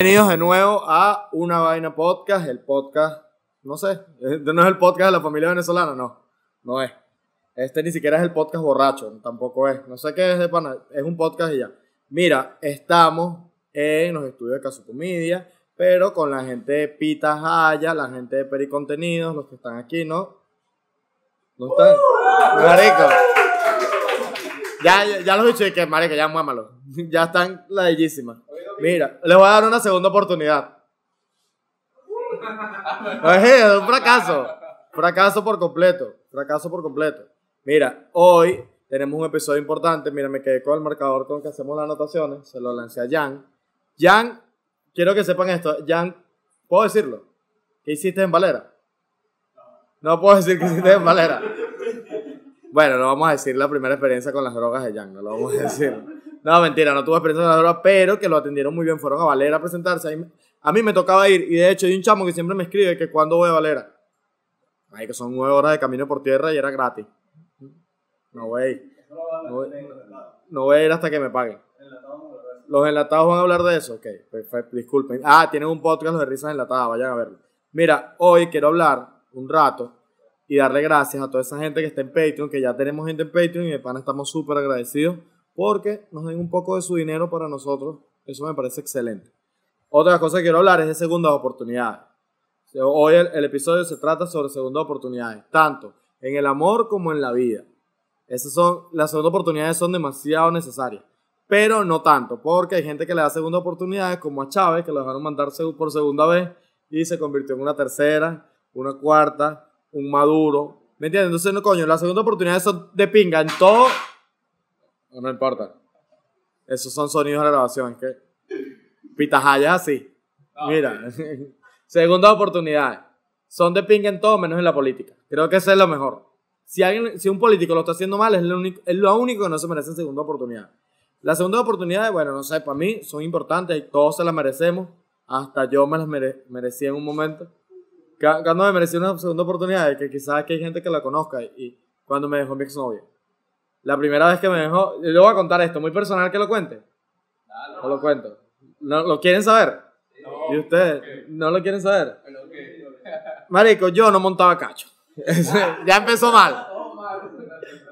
Bienvenidos de nuevo a Una Vaina Podcast, el podcast, no sé, eh, no es el podcast de la familia venezolana, no, no es. Este ni siquiera es el podcast borracho, tampoco es. No sé qué es de pana, es un podcast y ya. Mira, estamos en los estudios de Caso Comedia, pero con la gente de Pita Jaya, la gente de Pericontenidos, los que están aquí, ¿no? ¿No están? Marico. Ya, ya, los he dicho que, marico, ya muémalo. Ya están la bellísima. Mira, les voy a dar una segunda oportunidad. Es un fracaso. Fracaso por completo. Fracaso por completo. Mira, hoy tenemos un episodio importante. Mira, me quedé con el marcador con que hacemos las anotaciones. Se lo lancé a Jan. Jan, quiero que sepan esto. Jan, ¿puedo decirlo? ¿Qué hiciste en Valera? No puedo decir que hiciste en Valera. Bueno, no vamos a decir la primera experiencia con las drogas de Jan, no lo vamos a decir. No, mentira, no tuve experiencia drogas, pero que lo atendieron muy bien. Fueron a Valera a presentarse. Ahí me- A mí me tocaba ir, y de hecho hay un chamo que siempre me escribe que cuando voy a Valera. Ay, que son nueve horas de camino por tierra y era gratis. No voy a. No voy, no voy a ir hasta que me paguen. Los enlatados van a hablar de eso. Ok, perfecto, disculpen. Ah, tienen un podcast de risas enlatadas, vayan a verlo. Mira, hoy quiero hablar un rato y darle gracias a toda esa gente que está en Patreon, que ya tenemos gente en Patreon y de pana estamos súper agradecidos porque nos den un poco de su dinero para nosotros. Eso me parece excelente. Otra cosa que quiero hablar es de segundas oportunidades. Hoy el, episodio se trata sobre segundas oportunidades, tanto en el amor como en la vida. Esas son, las segundas oportunidades son demasiado necesarias, pero no tanto, porque hay gente que le da segundas oportunidades, como a Chávez, que lo dejaron mandar por segunda vez y se convirtió en una tercera, una cuarta, un maduro. ¿Me entiendes? Entonces, no, coño, las segundas oportunidades son de pinga en todo. No, no importa. Esos son sonidos de grabación, que pitajaya así. Mira, segundas oportunidades. Son de pinga en todo menos en la política. Creo que eso es lo mejor. Si, alguien, si un político lo está haciendo mal, es lo único, es lo único que no se merece segunda oportunidad. Las segundas oportunidades, bueno, no sé, para mí son importantes y todos se las merecemos. Hasta yo me las mere- merecía en un momento. Cuando me merecí una segunda oportunidad, que quizás que hay gente que la conozca, y cuando me dejó mi exnovia. La primera vez que me dejó, yo le voy a contar esto, muy personal que lo cuente. No lo cuento. ¿No, ¿Lo quieren saber? ¿Y ustedes? ¿No lo quieren saber? Marico, yo no montaba cacho. ya empezó mal.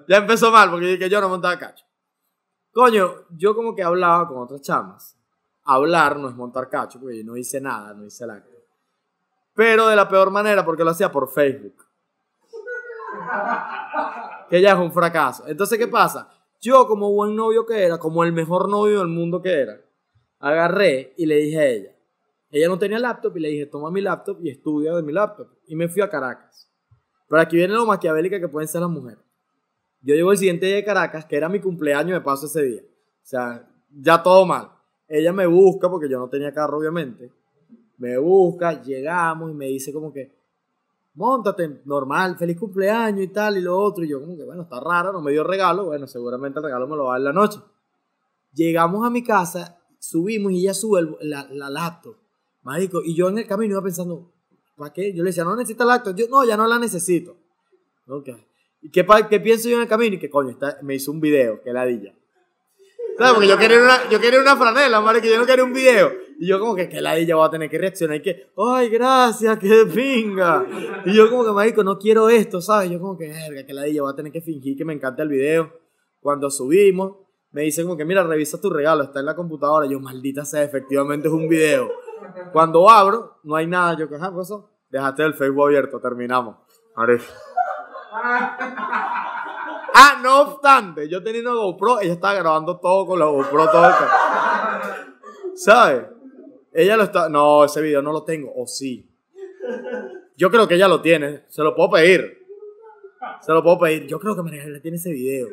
Ya empezó mal porque dije que yo no montaba cacho. Coño, yo como que hablaba con otras chamas. Hablar no es montar cacho, porque yo no hice nada, no hice acto. Pero de la peor manera porque lo hacía por Facebook. Que ya es un fracaso. Entonces, ¿qué pasa? Yo como buen novio que era, como el mejor novio del mundo que era, agarré y le dije a ella. Ella no tenía laptop y le dije, toma mi laptop y estudia de mi laptop. Y me fui a Caracas. Pero aquí viene lo maquiavélica que pueden ser las mujeres. Yo llego el siguiente día de Caracas, que era mi cumpleaños, me paso ese día. O sea, ya todo mal. Ella me busca, porque yo no tenía carro, obviamente. Me busca, llegamos y me dice como que, montate, normal, feliz cumpleaños y tal, y lo otro. Y yo como que, bueno, está raro, no me dio regalo. Bueno, seguramente el regalo me lo va a dar en la noche. Llegamos a mi casa, subimos y ella sube el- la, la laptop. Marico, y yo en el camino iba pensando, ¿para qué? Yo le decía, no necesita laptop. Yo, no, ya no la necesito. Ok. ¿Y qué, qué pienso yo en el camino? Y que coño, está- me hizo un video, que ladilla. ¿Sabes? Porque yo quería una, yo quería una franela, marico, yo no quería un video. Y yo como que, que ladilla voy a tener que reaccionar. Y que, ay, gracias, qué pinga. Y yo como que, marico, no quiero esto, ¿sabes? Yo como que, verga, que ladilla voy a tener que fingir que me encanta el video. Cuando subimos, me dice como que, mira, revisa tu regalo, está en la computadora. Yo, maldita sea, efectivamente es un video. Cuando abro, no hay nada. Yo, ¿qué ajá, pues eso? Dejaste el Facebook abierto, terminamos. Marico. Ah, no obstante, yo tenía una GoPro, ella estaba grabando todo con la GoPro, todo. con- ¿Sabes? Ella lo está. No, ese video no lo tengo, o sí. Yo creo que ella lo tiene, se lo puedo pedir. Se lo puedo pedir. Yo creo que María tiene ese video.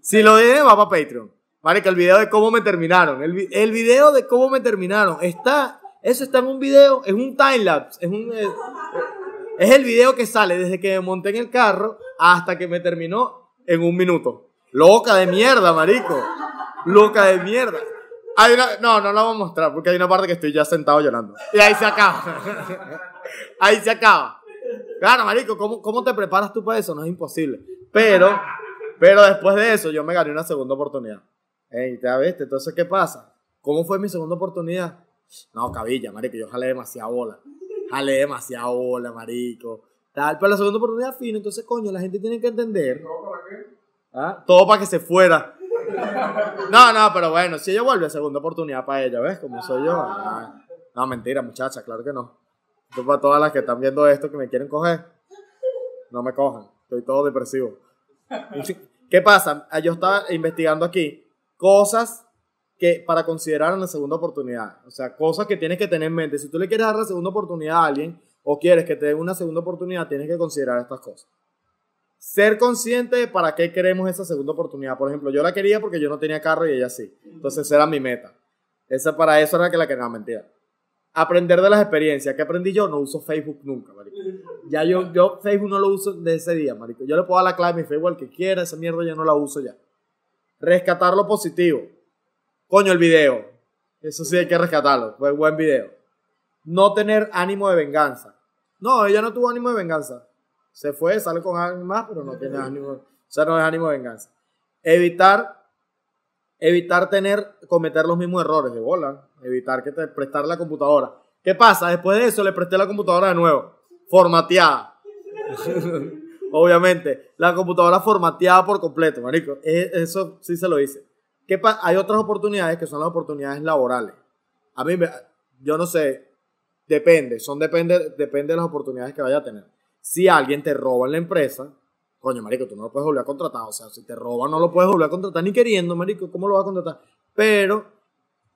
Si lo tiene, va para Patreon. Marica, el video de cómo me terminaron. El, el video de cómo me terminaron. Está. Eso está en un video, es un timelapse. Es un. eh, es el video que sale desde que me monté en el carro hasta que me terminó en un minuto. Loca de mierda, marico. Loca de mierda. Hay una, no, no la voy a mostrar porque hay una parte que estoy ya sentado llorando. Y ahí se acaba. ahí se acaba. Claro, marico, ¿cómo, ¿cómo te preparas tú para eso? No es imposible. Pero, pero después de eso yo me gané una segunda oportunidad. Ey, ¿te viste? Entonces, ¿qué pasa? ¿Cómo fue mi segunda oportunidad? No, cabilla, marico, yo jalé demasiada bola. Jalé demasiada bola, marico. Tal, pero la segunda oportunidad fino, entonces, coño, la gente tiene que entender. ¿Todo para qué? ¿ah? Todo para que se fuera. No, no, pero bueno, si ella vuelve, segunda oportunidad para ella, ¿ves? Como soy yo. Ah, No, mentira, muchacha, claro que no. Esto para todas las que están viendo esto que me quieren coger, no me cojan. Estoy todo depresivo. ¿Qué pasa? Ah, Yo estaba investigando aquí cosas que para considerar en la segunda oportunidad. O sea, cosas que tienes que tener en mente. Si tú le quieres dar la segunda oportunidad a alguien o quieres que te den una segunda oportunidad, tienes que considerar estas cosas. Ser consciente de para qué queremos esa segunda oportunidad. Por ejemplo, yo la quería porque yo no tenía carro y ella sí. Entonces, esa era mi meta. Esa para eso era que la quería mentira. Aprender de las experiencias. ¿Qué aprendí yo? No uso Facebook nunca, marico. Ya yo, yo Facebook no lo uso de ese día, marico. Yo le puedo dar la clave a mi Facebook al que quiera, esa mierda yo no la uso ya. Rescatar lo positivo. Coño, el video. Eso sí hay que rescatarlo. Fue buen video. No tener ánimo de venganza. No, ella no tuvo ánimo de venganza. Se fue, sale con alguien más, pero no tiene ánimo. O sea, no es ánimo de venganza. Evitar, evitar tener, cometer los mismos errores de bola. Evitar que te prestar la computadora. ¿Qué pasa? Después de eso le presté la computadora de nuevo. Formateada. Obviamente. La computadora formateada por completo, marico. E- Eso sí se lo hice. ¿Qué Hay otras oportunidades que son las oportunidades laborales. A mí, yo no sé, depende, son depende, depende de las oportunidades que vaya a tener. Si alguien te roba en la empresa, coño, marico, tú no lo puedes volver a contratar. O sea, si te roban, no lo puedes volver a contratar ni queriendo, marico, ¿cómo lo vas a contratar? Pero,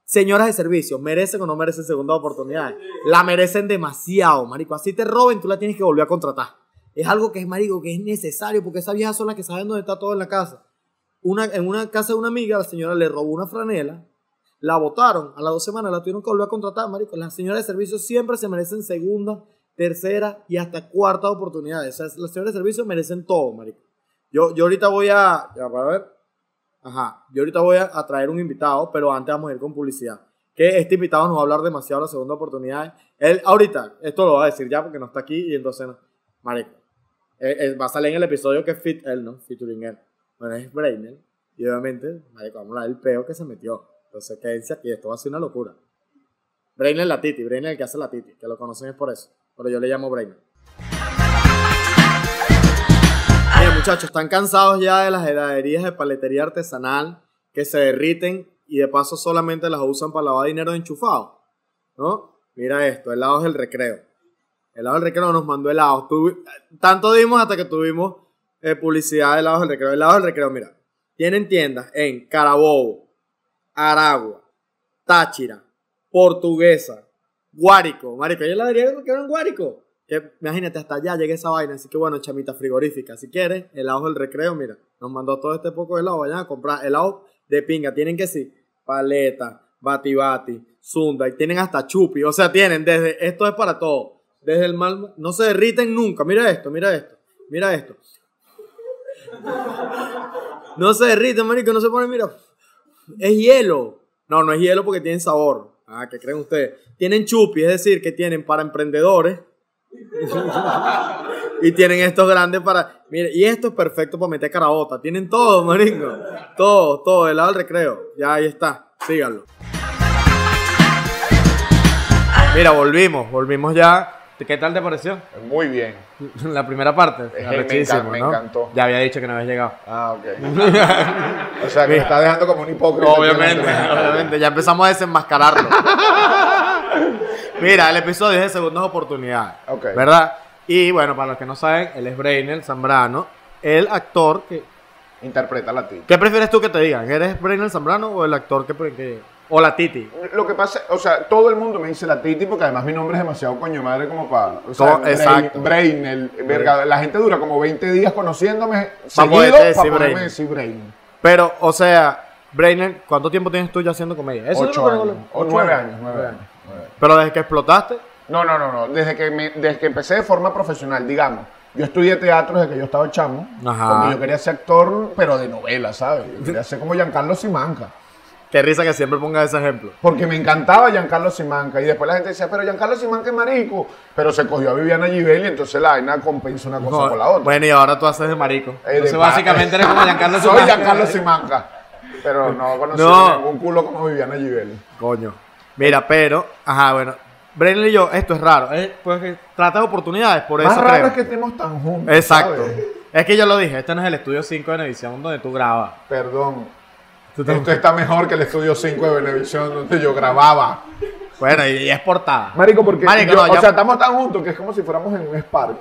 señoras de servicio, ¿merecen o no merecen segunda oportunidades? La merecen demasiado, marico. Así te roben, tú la tienes que volver a contratar. Es algo que es, marico, que es necesario, porque esas viejas son las que saben dónde está todo en la casa. Una, en una casa de una amiga, la señora le robó una franela, la votaron, a las dos semanas la tuvieron que volver a contratar, marico. Las señoras de servicio siempre se merecen segunda, tercera y hasta cuarta oportunidades. O sea, las señoras de servicio merecen todo, marico. Yo, yo ahorita voy a, ya, para ver, ajá, yo ahorita voy a, traer un invitado, pero antes vamos a ir con publicidad. Que este invitado nos va a hablar demasiado de la segunda oportunidad. Él, ahorita, esto lo va a decir ya porque no está aquí y entonces, marico, eh, eh, va a salir en el episodio que es fit él, ¿no? Featuring él. Bueno, es Brainer. Y obviamente, marico, vamos a hablar del peo que se metió. Entonces, quédense aquí, esto va a ser una locura. Brainer la Titi, Brainer el que hace la Titi, que lo conocen es por eso. Pero yo le llamo Brainer. Mira, muchachos, están cansados ya de las heladerías de paletería artesanal que se derriten y de paso solamente las usan para lavar dinero de enchufado. ¿No? Mira esto, helados del recreo. Helados del recreo nos mandó helados. Tanto dimos hasta que tuvimos eh, publicidad de helados del recreo. Helados del recreo, mira. Tienen tiendas en Carabobo, Aragua, Táchira, Portuguesa, Guárico. Marico, yo la diría que era en Guárico. Que imagínate, hasta allá llega esa vaina. Así que bueno, chamita frigorífica. Si quieres, helados del recreo, mira. Nos mandó todo este poco de helado. Vayan a comprar helado de pinga. Tienen que sí, paleta, bati bati, zunda. Y tienen hasta chupi. O sea, tienen desde. Esto es para todo. Desde el mal. No se derriten nunca. Mira esto, mira esto. Mira esto. No se derriten, marico. No se pone, mira. Es hielo. No, no es hielo porque tienen sabor. Ah, ¿qué creen ustedes? Tienen chupi, es decir, que tienen para emprendedores. y tienen estos grandes para. Mire, y esto es perfecto para meter carabota. Tienen todo, marico. Todo, todo. Helado del recreo. Ya ahí está. Síganlo. Mira, volvimos. Volvimos ya. ¿Qué tal te pareció? Muy bien. La primera parte. me Arrechísimo, encan- me ¿no? encantó. Ya había dicho que no habías llegado. Ah, ok. o sea, que me está dejando como un hipócrita. Obviamente, obviamente, ya empezamos a desenmascararlo. Mira, el episodio es de segundas oportunidades. Ok. ¿Verdad? Y bueno, para los que no saben, él es Brainer Zambrano, el actor que. Interpreta a ti. ¿Qué prefieres tú que te digan? ¿Eres Brainer Zambrano o el actor que. que- o la Titi? Lo que pasa, o sea, todo el mundo me dice la Titi porque además mi nombre es demasiado coño madre como para. O sea, Brain- exacto. Brainer, verga, la gente dura como 20 días conociéndome seguido poderte decir para poderme Brainer. decir Brainer. Pero, o sea, Brainer, ¿cuánto tiempo tienes tú ya haciendo comedia? Eso Ocho años. O nueve años, nueve años. nueve años. Pero desde que explotaste. No, no, no, no. Desde que, me- desde que empecé de forma profesional, digamos. Yo estudié teatro desde que yo estaba chamo. Ajá. Porque yo quería ser actor, pero de novela, ¿sabes? Yo quería ser como Giancarlo Simanca. Qué risa que siempre pongas ese ejemplo. Porque me encantaba Giancarlo Simanca. Y después la gente decía, pero Giancarlo Simanca es marico. Pero se cogió a Viviana Givelli, y entonces la vaina compensa una cosa con la otra. Bueno, y ahora tú haces de marico. Eh, Entonces, básicamente eres como Giancarlo Soy Simanca. Giancarlo Simanca. Pero no conocí No. ningún culo como Viviana Givelli. Coño. Mira, pero, ajá, bueno. Brenner y yo, esto es raro. Es porque trata de oportunidades, por eso Más raro creo. es que estemos tan juntos. Exacto. ¿sabes? Es que yo lo dije, este no es el estudio 5 de Venevisión donde tú grabas. Perdón. Esto está mejor que el estudio 5 de Venevisión donde yo grababa. Bueno, y, y es portada. Marico, porque Marico, yo- no, o ya- sea, estamos tan juntos que es como si fuéramos en un Spark.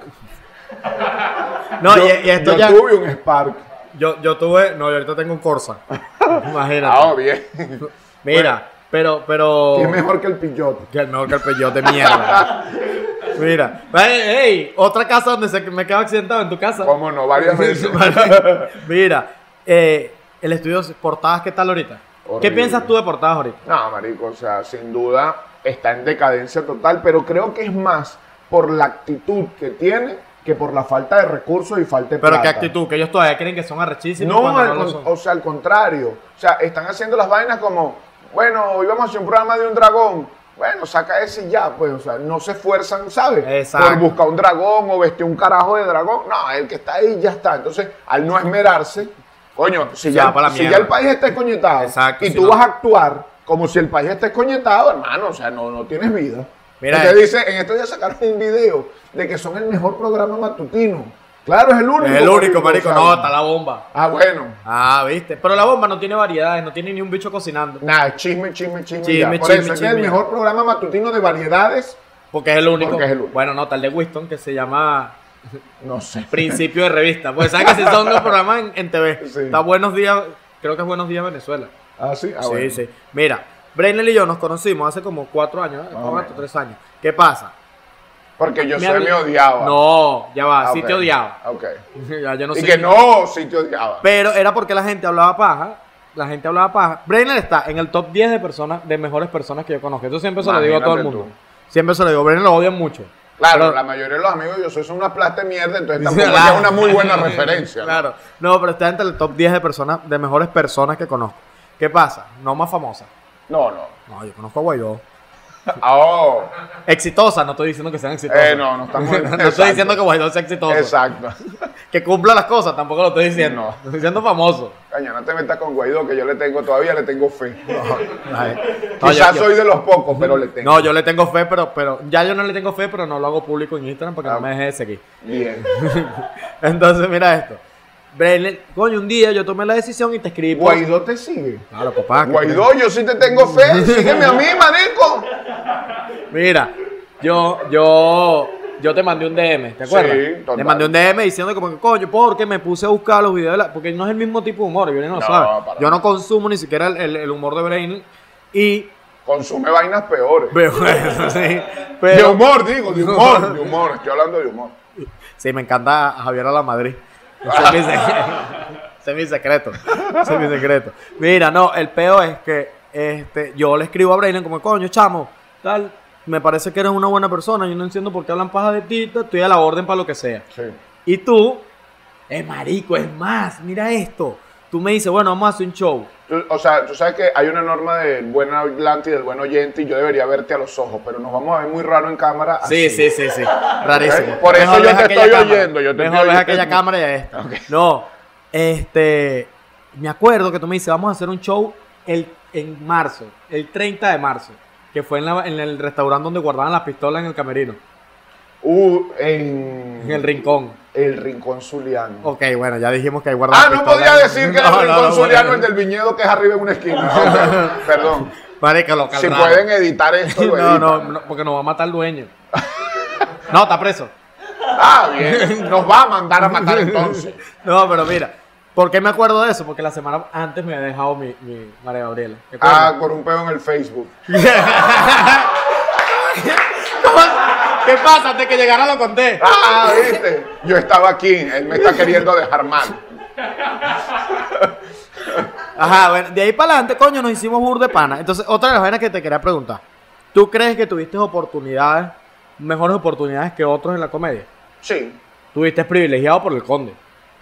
No, yo, y, y esto yo ya. tuve un Spark. Yo, yo tuve. No, yo ahorita tengo un Corsa. Imagínate. Ah, bien. Mira, pero, pero. Que es mejor que el Pillot. Que el mejor que el Peugeot de mierda. Mira. Hey, hey, otra casa donde se me quedo accidentado en tu casa. ¿Cómo no? Varias veces. Mira, eh, el estudio de portadas, ¿qué tal ahorita? ¿Qué piensas tú de portadas ahorita? No, marico, o sea, sin duda está en decadencia total, pero creo que es más por la actitud que tiene que por la falta de recursos y falta de Pero qué actitud, que ellos todavía creen que son arrechísimos. No, cuando al no lo con- son. o sea, al contrario. O sea, están haciendo las vainas como, bueno, hoy vamos a hacer un programa de un dragón. Bueno, saca ese y ya, pues, o sea, no se esfuerzan, ¿sabes? Exacto. Por buscar un dragón o vestir un carajo de dragón. No, el que está ahí ya está. Entonces, al no esmerarse, coño, si, Ya, si ya el país está escoñetado Exacto, y si tú no- vas a actuar como si el país está escoñetado, hermano, o sea, no, no tienes vida. Mira, Porque eh. dice, en estos días sacaron un video de que son el mejor programa matutino. Claro, es el único. Es el único, marico. No, está la bomba. Ah, bueno. Ah, viste. Pero la bomba no tiene variedades, no tiene ni un bicho cocinando. Nada, chisme, chisme, chisme. Chisme, ya. Por chisme, eso es que es chisme. el mejor programa matutino de variedades. Porque es el único. Porque es el único. Bueno, no, tal de Winston que se llama No sé. Principio de Revista. Pues sabes que si son dos programas en, en TV. Sí. Está Buenos Días, creo que es Buenos Días Venezuela. Ah, sí. Ah, sí, bueno. sí. Mira, Brainel y yo nos conocimos hace como cuatro años, ¿eh? O Cuatro, tres años. ¿Qué pasa? Porque yo Me habl- me odiaba. No, ya va, Ah, sí te odiaba. Ok. ya, yo no y sé. que no, sí te odiaba. Pero era porque la gente hablaba paja. La gente hablaba paja. Brainer está en el top 10 de personas, de mejores personas que yo conozco. Eso siempre se lo digo a todo el mundo. tú. Siempre se lo digo. Brainer lo odian mucho. Claro, Pero- la mayoría de los amigos yo soy son una plasta de mierda, entonces tampoco Claro. es una muy buena referencia. ¿no? Claro. No, pero está entre el top 10 de personas, de mejores personas que conozco. ¿Qué pasa? No más famosa. No, no. No, yo conozco a Guaidó. Ah, Oh, Exitosa, no estoy diciendo que sean exitosas. Eh, no, no estamos- no exacto. estoy diciendo que Guaidó sea exitoso. exacto. Que cumpla las cosas, tampoco lo estoy diciendo. No. Estoy diciendo famoso. Caña, no te metas con Guaidó, que yo le tengo, todavía le tengo fe. No, Quizás yo- yo- soy de los pocos, pero le tengo. No, yo le tengo fe, pero, pero ya yo no le tengo fe, pero no lo hago público en Instagram porque Ah. no me deje de seguir. Bien. Entonces, mira esto. Braille, coño, un día yo tomé la decisión y te escribí. por- Guaidó te sigue. Claro, papá. que- Guaidó, yo sí te tengo fe. Sígueme a mí, marico. Mira, yo, yo, yo te mandé un DM, ¿te acuerdas? Sí, total. Te mandé un DM diciendo como que, coño, porque me puse a buscar los videos de la... Porque no es el mismo tipo de humor, yo no, lo No, sabe. para Yo no consumo ni siquiera el, el- el humor de Braille y... Consume vainas peores. Sí, De pero... humor, digo, de humor, de humor. Estoy hablando de humor. Sí, me encanta a Javier a la Madrid. Ese es mi, se- ese es mi secreto. Ese es mi secreto. Mira, no, el peo es que este, yo le escribo a Brainen como, coño, chamo, tal, me parece que eres una buena persona, yo no entiendo por qué hablan paja de ti, estoy a la orden para lo que sea. Sí. Y tú, es marico, es más, mira esto. Tú me dices, bueno, vamos a hacer un show. Tú- o sea, tú sabes que hay una norma del buen hablante y del buen oyente y yo debería verte a los ojos, pero nos vamos a ver muy raro en cámara. Sí, así. sí, sí, sí. Rarísimo. Por eso yo te estoy cámara. oyendo, yo te Mejor ves aquella cámara y a esta. No, este. Me acuerdo que tú me dices, vamos a hacer un show el, en marzo, el 30 de marzo, que fue en, la- en el restaurante donde guardaban las pistolas en el camerino, Uh, en, en el rincón. el Rincón Zuliano. Ok, bueno, ya dijimos que ahí guardaban Ah, no podía decir que era No, el no, Rincón no, Zuliano, bueno. el del viñedo que es arriba en una esquina. Ok, Perdón. Marica, local Si pueden editar esto, lo No, no, no, porque nos va a matar el dueño. No, está preso. Ah, bien. Nos va a mandar a matar entonces. No, pero mira, ¿por qué me acuerdo de eso? Porque la semana antes me había dejado mi, mi María Gabriela. Ah, por un peo en el Facebook. ¿Qué pasa? Antes que llegara lo conté. Ah, viste. Yo estaba aquí. Él me está queriendo dejar mal. Ajá, bueno, de ahí para adelante, coño, nos hicimos bur de pana. Entonces, otra de las vainas que te quería preguntar. ¿Tú crees que tuviste oportunidades, mejores oportunidades que otros en la comedia? Sí. Tuviste privilegiado por el conde.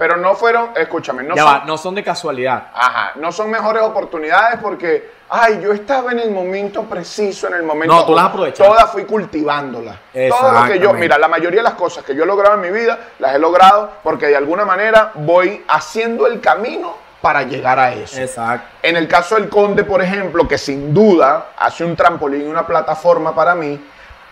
Pero no fueron, escúchame, no ya son, va, no son de casualidad. Ajá, no son mejores oportunidades porque, ay, yo estaba en el momento preciso, en el momento. No, tú las aprovechaste. Todas fui cultivándolas. Todo lo que yo, mira, la mayoría de las cosas que yo he logrado en mi vida, las he logrado porque de alguna manera voy haciendo el camino para llegar a eso. Exacto. En el caso del Conde, por ejemplo, que sin duda hace un trampolín y una plataforma para mí,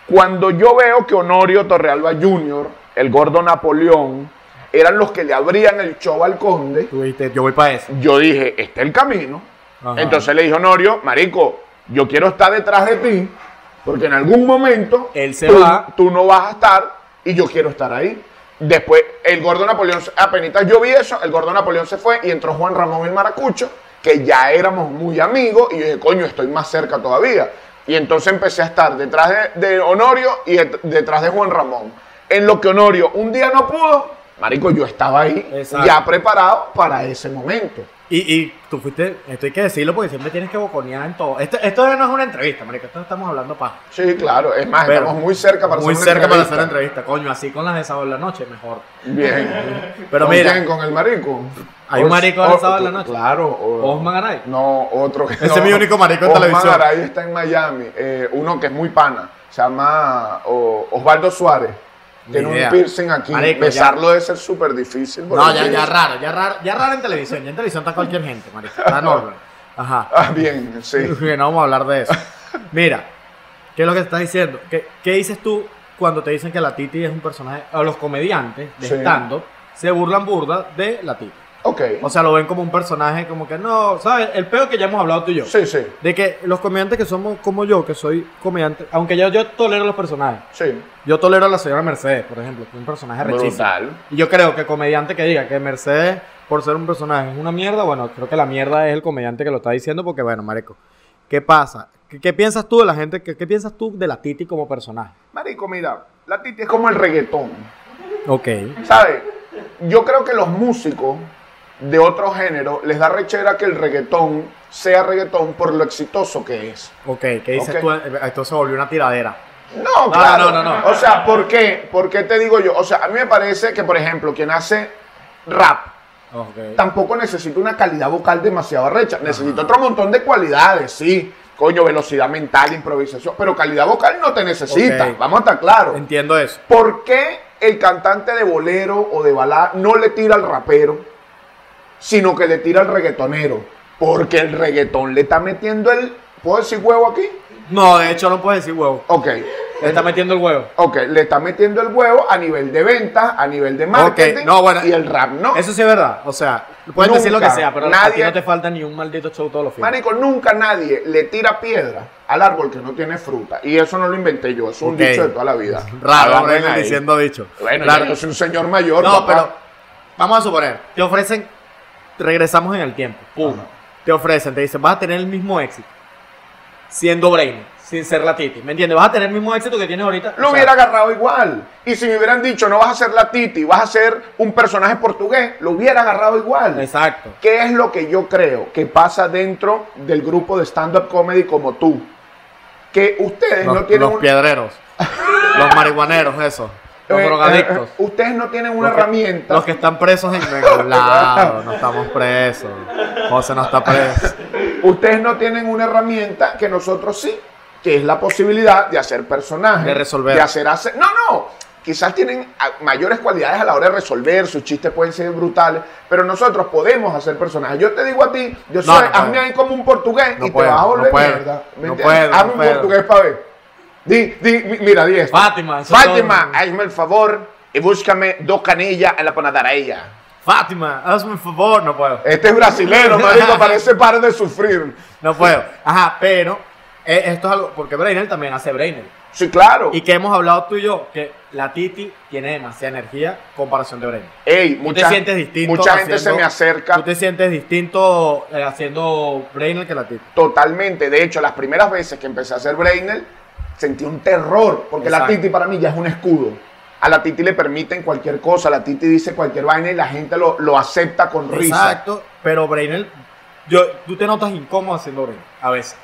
cuando yo veo que Honorio Torrealba Jr., el gordo Napoleón, eran los que le abrían el show al Conde, Tú dijiste, yo voy para eso. yo dije, este es el camino. Ajá. Entonces le dije, Honorio, marico, yo quiero estar detrás de ti, porque en algún momento Él se tú, va. tú no vas a estar y yo quiero estar ahí. Después, el gordo Napoleón, apenas yo vi eso, el gordo Napoleón se fue y entró Juan Ramón el Maracucho, que ya éramos muy amigos, y yo dije, coño, estoy más cerca todavía. Y entonces empecé a estar detrás de, de Honorio y det- detrás de Juan Ramón. En lo que Honorio un día no pudo, marico, yo estaba ahí, Exacto. ya preparado para ese momento. Y, y tú fuiste, esto hay que decirlo porque siempre tienes que boconear en todo. Esto, esto no es una entrevista, marico, esto estamos hablando para. Sí, claro, es más, Pero- estamos muy cerca para Muy hacer una cerca para hacer entrevista. entrevista, coño, así con las de sábado en la noche, mejor. Bien. Pero ¿Con mira, quién? ¿Con el marico? ¿Hay un marico el o- sábado en la noche? Claro. o- Osman Garay. No, otro que Ese no. es mi único marico en Osman televisión. Garay está en Miami. eh, uno que es muy pana. Se llama Osvaldo Suárez. Tiene idea. un piercing aquí. Marico, Besarlo debe ser súper difícil. No, ya, ya raro, ya raro, ya raro en televisión. Ya en televisión está cualquier gente, marico. Está enorme. Ajá. Ah, bien, sí. Que no vamos a hablar de eso. Mira, ¿qué es lo que estás diciendo? ¿Qué, qué dices tú cuando te dicen que la Titi es un personaje, o los comediantes de Sí. stand-up se burlan burda de la Titi? Ok. O sea, lo ven como un personaje como que no, ¿sabes? El peo que ya hemos hablado tú y yo. Sí, sí, De que los comediantes que somos como yo, que soy comediante, aunque yo, yo tolero los personajes. sí. Yo tolero a la señora Mercedes, por ejemplo, que es un personaje rechísimo. Y yo creo que comediante que diga que Mercedes, por ser un personaje, es una mierda, bueno, creo que la mierda es el comediante que lo está diciendo, porque bueno, marico, ¿qué pasa? ¿Qué, qué piensas tú de la gente? ¿Qué, qué piensas tú de la Titi como personaje? Marico, mira, la Titi es como el reggaetón. Ok. ¿Sabes? Yo creo que los músicos de otro género les da rechera que el reggaetón sea reggaetón por lo exitoso que es. Ok, ¿qué dices tú? Esto se volvió una tiradera. No, No, claro. no, no, no. O sea, ¿por qué? ¿Por qué te digo yo? O sea, a mí me parece que, por ejemplo, quien hace rap tampoco necesita una calidad vocal demasiado recha. Necesita otro montón de cualidades, sí. Coño, velocidad mental, improvisación. Pero calidad vocal no te necesita. Vamos a estar claros. Entiendo eso. ¿Por qué el cantante de bolero o de balada no le tira al rapero, sino que le tira al reggaetonero? Porque el reggaetón le está metiendo el. ¿Puedo decir huevo aquí? No, de hecho no puedes decir huevo. Ok. Le está metiendo el huevo. Ok, le está metiendo el huevo a nivel de ventas, a nivel de marketing. no, bueno, y el rap no. Eso sí es verdad. O sea, puedes decir lo que sea, pero a ti Nadie- no te falta ni un maldito show todos los fines. Marico, nunca nadie le tira piedra al árbol que no tiene fruta. Y eso no lo inventé yo, es un dicho de toda la vida. Raro, diciendo dicho. Bueno, Claro. yo soy un señor mayor. No, papá. pero vamos a suponer, te ofrecen, regresamos en el tiempo, pum, Ajá. te ofrecen, te dicen, vas a tener el mismo éxito siendo Brain, sin ser la Titi, ¿me entiendes? Vas a tener el mismo éxito que tienes ahorita. Lo O sea, hubiera agarrado igual. Y si me hubieran dicho, no vas a ser la Titi, vas a ser un personaje portugués, lo hubiera agarrado igual. Exacto. ¿Qué es lo que yo creo que pasa dentro del grupo de stand-up comedy como tú? Que ustedes Los, no tienen los un- piedreros, los marihuaneros, esos, los eh, drogadictos. eh, ustedes no tienen una los que- herramienta. Los que están presos en ningún lado, no estamos presos. José no está preso. Ustedes no tienen una herramienta que nosotros sí, que es la posibilidad de hacer personajes. De resolver. De hacer, hacer. No, no. Quizás tienen mayores cualidades a la hora de resolver, sus chistes pueden ser brutales, pero nosotros podemos hacer personajes. Yo te digo a ti, yo soy, no hazme ahí como un portugués No y puedo, te vas a volver no puedo, mierda. Hazme un portugués para ver. Di, di, mi- mira, di esto. Fátima, Fátima, hazme el favor y búscame dos canillas en la panadería. Fátima, hazme un favor, no puedo. Este es brasilero, marico, parece par de sufrir. No puedo. Ajá, pero eh, esto es algo, porque Brainer también hace Brainer. Sí, claro. Y que hemos hablado tú y yo, que la Titi tiene demasiada energía en comparación de Brainer. Ey, Tú mucha, te sientes distinto. mucha gente se me acerca Tú te sientes distinto eh, haciendo Brainer que la Titi. totalmente. De hecho, las primeras veces que empecé a hacer Brainer, sentí un terror, porque la. Titi para mí ya es un escudo. A la Titi le permiten cualquier cosa, la Titi dice cualquier vaina y la gente lo, lo acepta con risa. Exacto, pero Brainer, yo, tú te notas incómodo haciendo Brainer, a veces.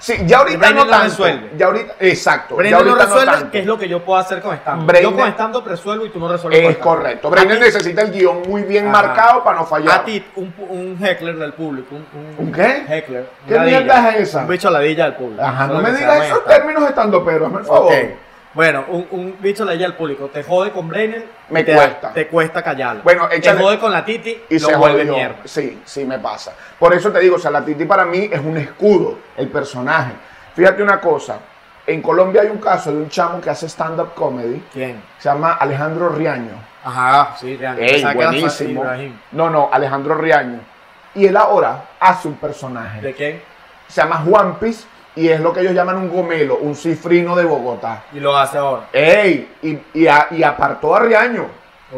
Sí, ya ahorita no tanto. resuelve. Ya ahorita, exacto. ya Brainer no resuelve, tanto. que es lo que yo puedo hacer con stand Yo con stand resuelvo y tú no resuelves Es stand-up. correcto. Ti- necesita el guion muy bien Ajá. marcado para no fallar. A ti, un, un heckler del público. ¿Un, ¿Un qué? Heckler. ¿Qué mierda es esa? Un bicho ladilla del público. Ajá, no me digas esos stand-up. términos estando pero, el favor. Ok. Bueno, un, un bicho le al público, te jode con Brainer, Me te, cuesta. te cuesta callarlo. Bueno, te échale- jode con la Titi y lo se vuelve jodió. mierda. Sí, sí me pasa. Por eso te digo, o sea, la Titi para mí es un escudo, el personaje. Fíjate una cosa, en Colombia hay un caso de un chamo que hace stand-up comedy, ¿Quién? se llama Alejandro Riaño. Ajá, sí, real. Ey, buenísimo. No, no, Alejandro Riaño. Y él ahora hace un personaje. ¿De quién? Se llama Juan Piz y es lo que ellos llaman un gomelo, un cifrino de Bogotá. Y lo hace ahora. ¡Ey! Y, y, a- y apartó a Riaño.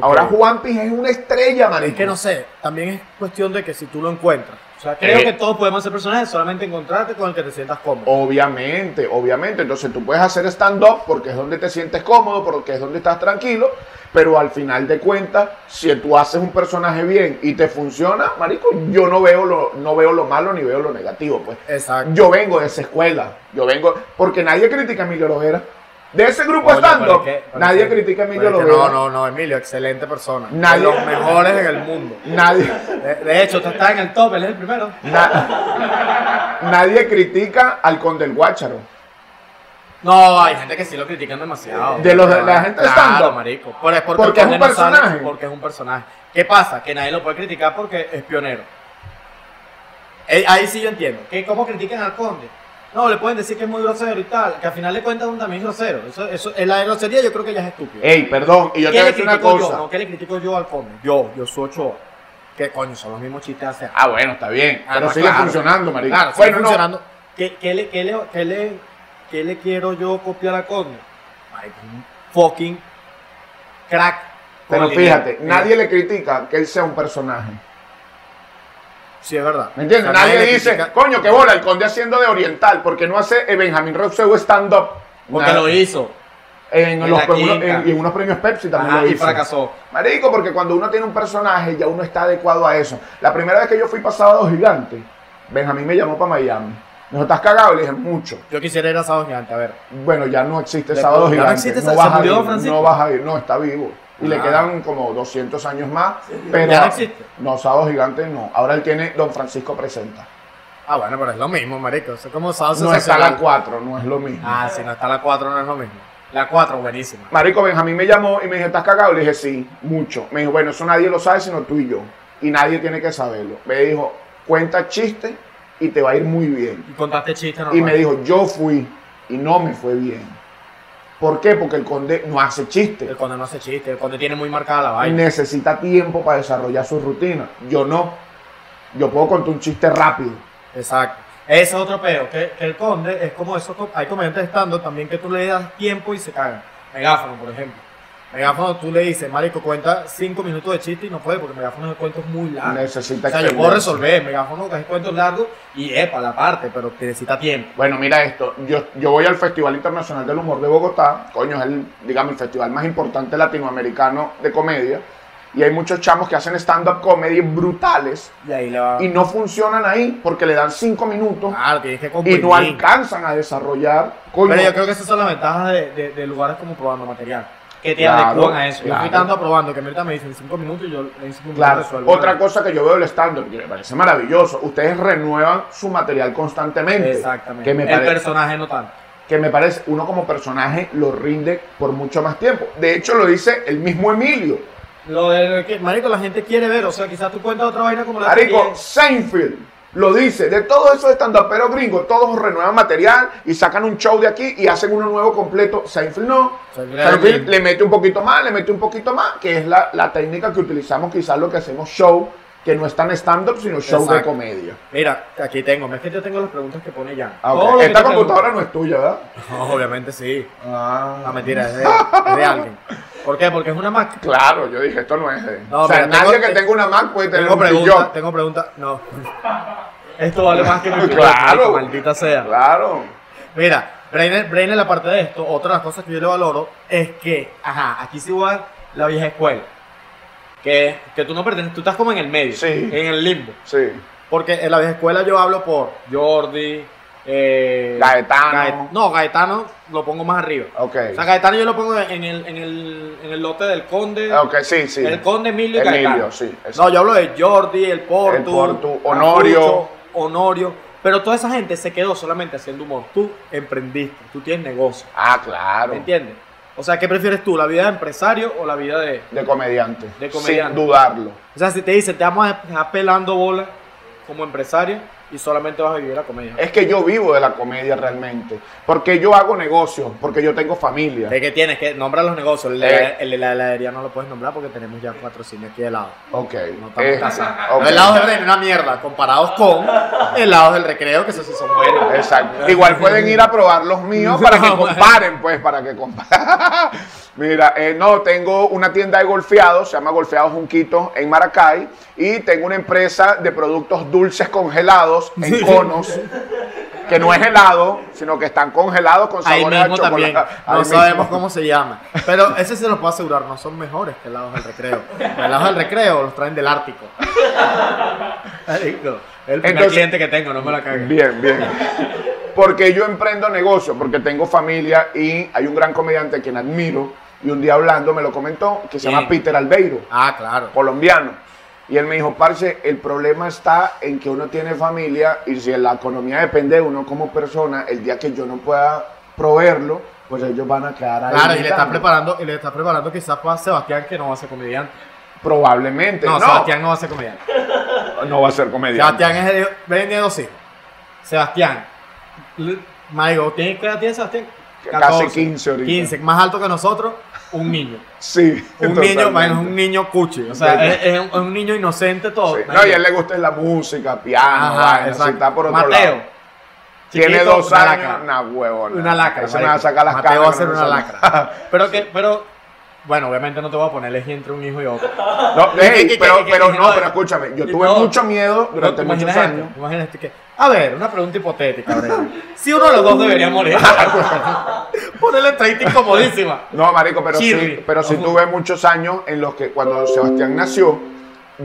Ahora Juan Piz es una estrella, marico. Es que no sé, también es cuestión de que si tú lo encuentras. O sea, creo Eh. que todos podemos ser personajes, solamente encontrarte con el que te sientas cómodo. Obviamente, obviamente. Entonces tú puedes hacer stand-up porque es donde te sientes cómodo, porque es donde estás tranquilo, pero al final de cuentas, si tú haces un personaje bien y te funciona, marico, yo no veo lo, no veo lo malo ni veo lo negativo, pues. Exacto. Yo vengo de esa escuela, yo vengo, porque nadie critica a Emilio Lovera. De ese grupo Oye, pero stand-up, es que- pero nadie que- critica a Emilio Lovera. No, no, no, Emilio, excelente persona. Nadie- De los mejores en el mundo. Nadie, De, de hecho, tú estás en el top, él es el primero. na- nadie critica al Conde del Guácharo. No, hay gente que sí lo critican demasiado. De los de la gente Claro, marico. Pero es porque, es un no sale, personaje. porque es un personaje. ¿Qué pasa? Que nadie lo puede criticar porque es pionero. Eh, Ahí sí yo entiendo. Que ¿Cómo critican al conde? No, le pueden decir que es muy grosero y tal. Que al final de cuentas un también grosero. Eso, eso, en la grosería yo creo que ya es estúpido. Ey, perdón, y yo te ¿Qué voy a decir una cosa. yo? No, ¿qué le critico yo al conde? Yo, yo soy Ochoa. Que coño, son los mismos chistes hace años. Ah, bueno, está bien. Ah, pero no, sigue claro. funcionando, marico. Claro, sigue bueno, no, funcionando. ¿Qué, qué le, qué, le, qué, le, qué le quiero yo copiar a Conde? Marico, un fucking crack. Pero fíjate, nadie le critica que él sea un personaje. Sí, es verdad. ¿Me entiendes? O sea, nadie le dice, critica- coño, qué bola, el conde haciendo de oriental, porque no hace Benjamín Roxeo stand-up. Porque Nada. lo hizo. En, en los en- y en unos premios Pepsi también Ajá, lo y hizo. fracasó. Marico, porque cuando uno tiene un personaje, ya uno está adecuado a eso. La primera vez que yo fui para Sábado Gigante, Benjamín me llamó para Miami. Me dijo, ¿estás cagado? Le dije, mucho. Yo quisiera ir a Sábado Gigante, a ver. Bueno, ya no existe Sábado no Gigante. existe, no ¿se vas a ir? No vas a ir, no, está vivo. Y le quedan como 200 años más. Pero ¿Ya no existe? No, Sábado Gigante no. Ahora él tiene Don Francisco Presenta. Ah, bueno, pero es lo mismo, marico. Es como Sábado No está la 4, no es lo mismo. Ah, si no está la 4 no es lo mismo. La 4, buenísima. Marico Benjamín me llamó y me dijo, ¿estás cagado? Le dije, sí, mucho. Me dijo, bueno, eso nadie lo sabe sino tú y yo. Y nadie tiene que saberlo. Me dijo, cuenta chiste y te va a ir muy bien. Y contaste chistes Y me dijo, yo fui y no me fue bien. ¿Por qué? Porque el conde no hace chiste. El conde no hace chiste, el conde tiene muy marcada la vaina. Necesita tiempo para desarrollar su rutina. Yo no. Yo puedo contar un chiste rápido. Exacto. Ese es otro peo, que, que el conde es como esos, co- hay comediantes estando también que tú le das tiempo y se cagan. Megáfono, por ejemplo. Megáfono, tú le dices, marico, cuenta 5 minutos de chiste y no puede porque Megáfono es cuento muy largo. Necesita o sea, yo puedo resolver, Megáfono que es cuentos largos y epa, la parte, pero necesita tiempo. Bueno, mira esto. Yo, yo voy al Festival Internacional del Humor de Bogotá. Coño, es el, digamos, el festival más importante latinoamericano de comedia. Y hay muchos chamos que hacen stand-up comedy brutales Y ahí va. y no funcionan ahí porque le dan cinco minutos Claro, tienes que y no alcanzan a desarrollar. Coño, Pero yo creo que esas son las ventajas de, de- de lugares como probando material. Que te Claro, adecuan a eso. Yo claro. estoy tanto probando que ahorita me dicen 5 minutos y yo en 5 minutos Claro, resuelvo. otra cosa que yo veo del stand-up, que me parece maravilloso, ustedes renuevan su material constantemente. Exactamente. Que me, el personaje no tanto. que me parece, uno como personaje lo rinde por mucho más tiempo. De hecho, lo dice el mismo Emilio. Lo de que, marico, la gente quiere ver, o sea, quizás tú cuentas otra vaina como la Marico, que Seinfeld lo dice, de todos esos stand-uperos gringos, todos renuevan material y sacan un show de aquí y hacen uno nuevo completo. Seinfeld no. Seinfeld le mete un poquito más, le mete un poquito más, que es la, la técnica que utilizamos quizás lo que hacemos show, que no es tan stand-up, sino show de comedia. Mira, aquí tengo, es que yo tengo las preguntas que pone Jan. Ah, que Esta computadora no es tuya, ¿verdad? No, obviamente sí. Ah, No, mentira, es de, es de alguien. ¿Por qué? Porque es una Mac. Claro, yo dije, esto no es de... No, o sea, mira, nadie tengo- que tenga una Mac puede tener Tengo un tengo preguntas. No. Esto vale más que mi Claro. claro. maldita sea. Claro. Mira, Brainer, Brainer, aparte de esto, otra de las cosas que yo le valoro es que, ajá, aquí sí va la vieja escuela. Que, que tú no perteneces, tú estás como en el medio, Sí. en el limbo. Sí. Porque en la vieja escuela yo hablo por Jordi, eh, Gaetano. Gae- no, Gaetano lo pongo más arriba. Ok. O sea, Gaetano yo lo pongo en el, en el, en el lote del Conde. Ok, sí, sí. El Conde Emilio y Emilio, Gaetano. sí, exacto. No, yo hablo de Jordi, el Portu, El Portu, Honorio. Honorio. Pero toda esa gente se quedó solamente haciendo humor. Tú emprendiste, tú tienes negocio. Ah, claro. ¿Me entiendes? O sea, ¿qué prefieres tú? ¿La vida de empresario o la vida de.? De comediante. De comediante. Sin dudarlo. O sea, si te dicen, te vamos a dejar pelando bola como empresario y solamente vas a vivir la comedia. Es que yo vivo de la comedia realmente. Porque yo hago negocios, porque yo tengo familia. ¿De qué tienes? que nombrar los negocios? El, Eh. el la heladería no lo puedes nombrar porque tenemos ya patrocinio aquí de helado. Ok. No estamos Eh, casados. ok. Los helados del reino una mierda comparados con helados del recreo, que esos sí son buenos. Exacto. Igual pueden ir a probar los míos para que comparen, pues, para que comparen. Mira, eh, no, tengo una tienda de golfeados, se llama Golfeados Junquito en Maracay, y tengo una empresa de productos dulces congelados en conos, que no es helado, sino que están congelados con Ahí sabores a mismo chocolate. también. Ahí No mismo. sabemos cómo se llama. Pero ese se los puedo asegurar, no son mejores que helados del recreo. Los helados del recreo los traen del Ártico. Es el primer Entonces- cliente que tengo, no me la cagues. Bien, bien. Porque yo emprendo negocio, porque tengo familia y hay un gran comediante a quien admiro y un día hablando me lo comentó que se llama Peter Albeiro. Ah, claro. colombiano. Y él me dijo, parce, el problema está en que uno tiene familia y si la economía depende de uno como persona, el día que yo no pueda proveerlo, pues ellos van a quedar ahí. Claro, y le está preparando, y le está preparando quizás para Sebastián que no va a ser comediante. Probablemente. No, No, Sebastián no va a ser comediante. no va a ser comediante. Sebastián es el viene de dos hijos. Sebastián. Marico, ¿tiene, ¿qué edad tiene Sebastián? Casi 15 ahorita. 15, más alto que nosotros, un niño. Sí. Un niño, es un niño cuchi. O sea, es, es un, es un niño inocente todo. Sí. No, y a él le gusta la música, piano, Ajá, exacto. está por otro Mateo. lado. Tiene dos una años, lacra. una huevona. Una lacra. Ese me va a sacar las Mateo caras. va a ser una lacra. pero que, pero, bueno, obviamente no te voy a poner elegir entre un hijo y otro. No, ¿Qué, ey, qué, qué, pero, qué, pero qué, no, pero escúchame, yo tuve no. mucho miedo durante ¿te muchos años. Imagínate que, a ver, una pregunta hipotética. Si uno de los dos debería morir, ponerle estadística incomodísima. No, marico, pero sí, pero sí Ojo. tuve muchos años en los que cuando Sebastián nació,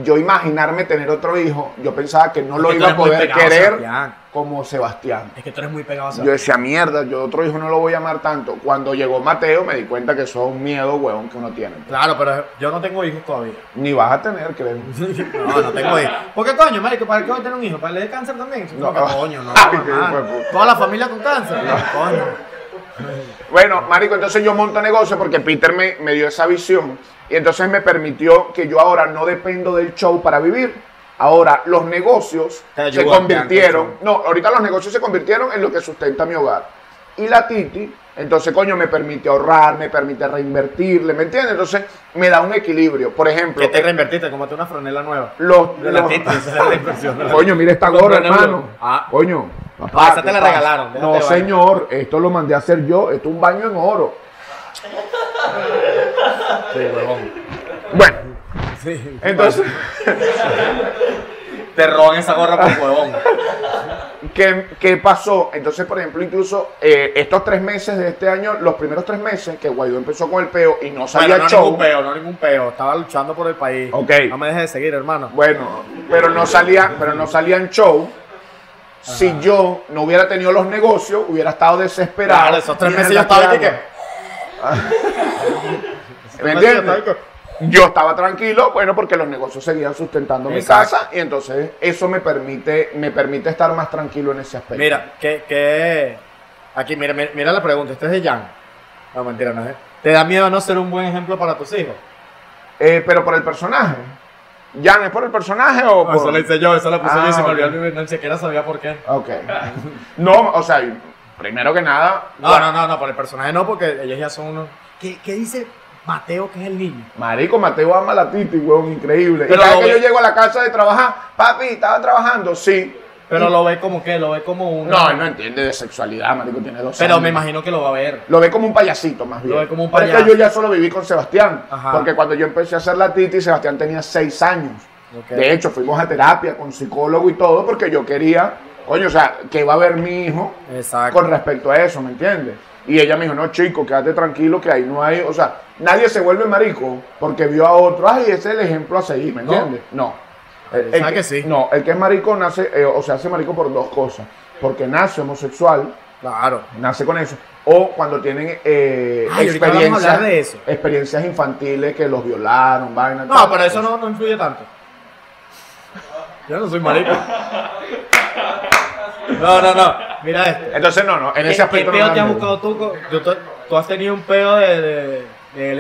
yo imaginarme tener otro hijo, yo pensaba que no lo que iba a poder pegado querer Sebastián. como Sebastián. Es que tú eres muy pegado a Yo Sebastián. decía, mierda, yo otro hijo no lo voy a amar tanto. Cuando llegó Mateo me di cuenta que eso es un miedo, huevón, que uno tiene. Claro, pero yo no tengo hijos todavía. Ni vas a tener, creo. No, no tengo hijos. ¿Por qué coño, marico? ¿Para qué voy a tener un hijo? ¿Para le dé cáncer también? No. No, coño, no. Ay, puta. Toda la familia con cáncer. Coño. Bueno, marico, entonces yo monto negocio porque Peter me, me dio esa visión y entonces me permitió que yo ahora no dependo del show para vivir. Ahora los negocios se convirtieron, no, ahorita los negocios se convirtieron en lo que sustenta mi hogar. Y la Titi, entonces coño, me permite ahorrar, me permite reinvertirle, ¿me entiendes? Entonces me da un equilibrio. Por ejemplo, ¿Qué te reinvertiste? Cómate una franela nueva. los, De la los- tita, esa es la inversión. la- Coño, mira esta gorra, hermano. Ah. Coño. No, esa te ¿qué la pasa? regalaron, déjate No, señor, esto lo mandé a hacer yo. Esto es un baño en oro. Sí, huevón. Bueno, Sí. entonces, Te roban esa gorra por huevón. ¿qué, qué pasó? Entonces, por ejemplo, incluso eh, estos tres meses de este año, los primeros tres meses que Guaidó empezó con el peo y no salía Bueno, no show. ningún peo, no ningún peo. Estaba luchando por el país. Ok. No me dejes de seguir, hermano. Bueno, pero no salía, pero no salían show. Si yo no hubiera tenido los negocios, hubiera estado desesperado. Claro, esos tres meses yo estaba aquí que... ¿Me entiendes? Yo estaba tranquilo, bueno, porque los negocios seguían sustentando mi casa y entonces eso me permite, me permite estar más tranquilo en ese aspecto. Mira, que, que... Aquí, mira, mira, mira la pregunta. Este es de Jan. No, mentira, no es. ¿Te da miedo no ser un buen ejemplo para tus hijos? Eh, pero por el personaje. ¿Jan es por el personaje o No, por.? eso lo hice yo, eso lo puse Ah, yo y se me olvidó, ni- ni siquiera sabía por qué. Ok. No, o sea, primero que nada. No, no, no, no, por el personaje no, porque ellos ya son unos... ¿Qué, qué dice Mateo que es el niño? Marico, Mateo ama a la Titi, weón, increíble. Pero y cada vez que yo llego a la casa de trabajar, papi, ¿estaba trabajando? Sí. Pero lo ve como que, lo ve como un... No, él no entiende de sexualidad, marico, tiene dos Pero años. me imagino que lo va a ver. Lo ve como un payasito, más bien. Lo ve como un Pero es que payaso. yo ya solo viví con Sebastián. Ajá. Porque cuando yo empecé a hacer la Titi, Sebastián tenía seis años. De hecho, fuimos a terapia con psicólogo y todo, porque yo quería, coño, o sea, que iba a ver mi hijo Exacto. con respecto a eso, ¿me entiendes? Y ella me dijo, no, chico, quédate tranquilo, que ahí no hay, o sea, nadie se vuelve marico porque vio a otro, ay, ese es el ejemplo a seguir, ¿me No. entiendes? No. El, ¿Sabes que sí? No, el que es marico nace, eh, o sea, hace marico por dos cosas. Porque nace homosexual, Claro. nace con eso. O cuando tienen eh, Ay, ahorita vamos a experiencias, hablar de eso. experiencias infantiles que los violaron, vaina. No, tal. pero eso no, no influye tanto. Yo no soy marico. No, no, no. Mira esto. Entonces, no, no, en ¿Qué, ese aspecto qué no peo te has buscado tú? tú, has tenido un peo de, de, de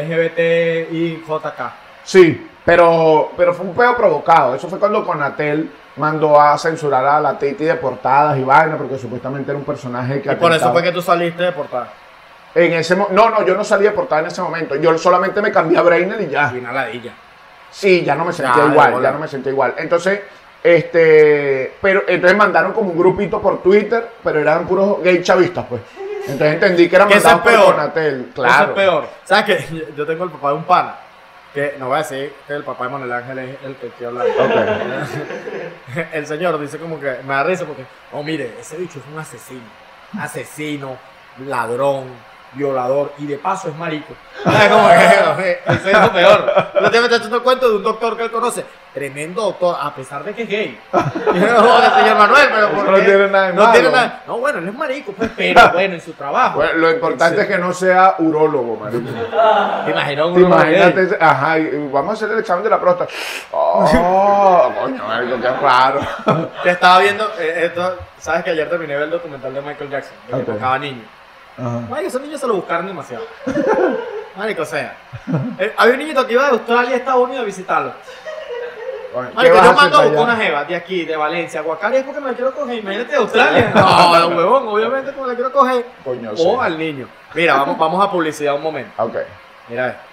LGBT y JK. Sí, pero, pero fue un peo provocado. Eso fue cuando Conatel mandó a censurar a la Titi de portadas y vaina, porque supuestamente era un personaje que Y por eso fue que tú saliste de portada. En ese no, no, yo no salí de portada en ese momento. Yo solamente me cambié a Brainer y ya. Y una ladilla. Sí, ya no me sentía Ya, igual, ya no me sentía igual. Entonces, este, pero entonces mandaron como un grupito por Twitter, pero eran puros gay chavistas, pues. Entonces entendí que era Que eso mandado es por peor. Conatel, Eso claro. es peor. ¿Sabes qué? Yo tengo el papá de un pana. Que no voy a decir que el papá de Manuel Ángel es el que estoy hablando. Ok. El señor dice como que me da risa porque, oh mire, ese bicho es un asesino. Asesino, ladrón, violador y de paso es marico. ¿Sabes cómo que? Eso es lo peor. No te metes echando cuento de un doctor que él conoce. Tremendo doctor, a pesar de que es gay. Y yo, joder, señor Manuel, pero ¿por Eso no tiene nada de No tiene malo. nada. No, bueno, él es marico, pues, pero bueno, en su trabajo. Bueno, lo importante es que no sea urólogo, marico. ¿Te imaginas un gay? imagínate, ese- ajá, vamos a hacer el examen de la próstata. Oh, coño, marico, qué raro. Te estaba viendo, eh, esto, sabes que ayer terminé el documental de Michael Jackson, de que tocaba niño. Ajá. Esos niños se lo buscaron demasiado. Marico, o sea, eh, había un niñito que iba de Australia a Estados Unidos a visitarlo. ¿Qué Marico, yo mando a buscar una jeva de aquí, de Valencia, Guacari, es porque me la quiero coger. Imagínate de Australia. No, de huevón, obviamente porque la quiero coger. Coño, O sí. al niño. Mira, vamos, vamos a publicidad un momento. Ok. Mira esto.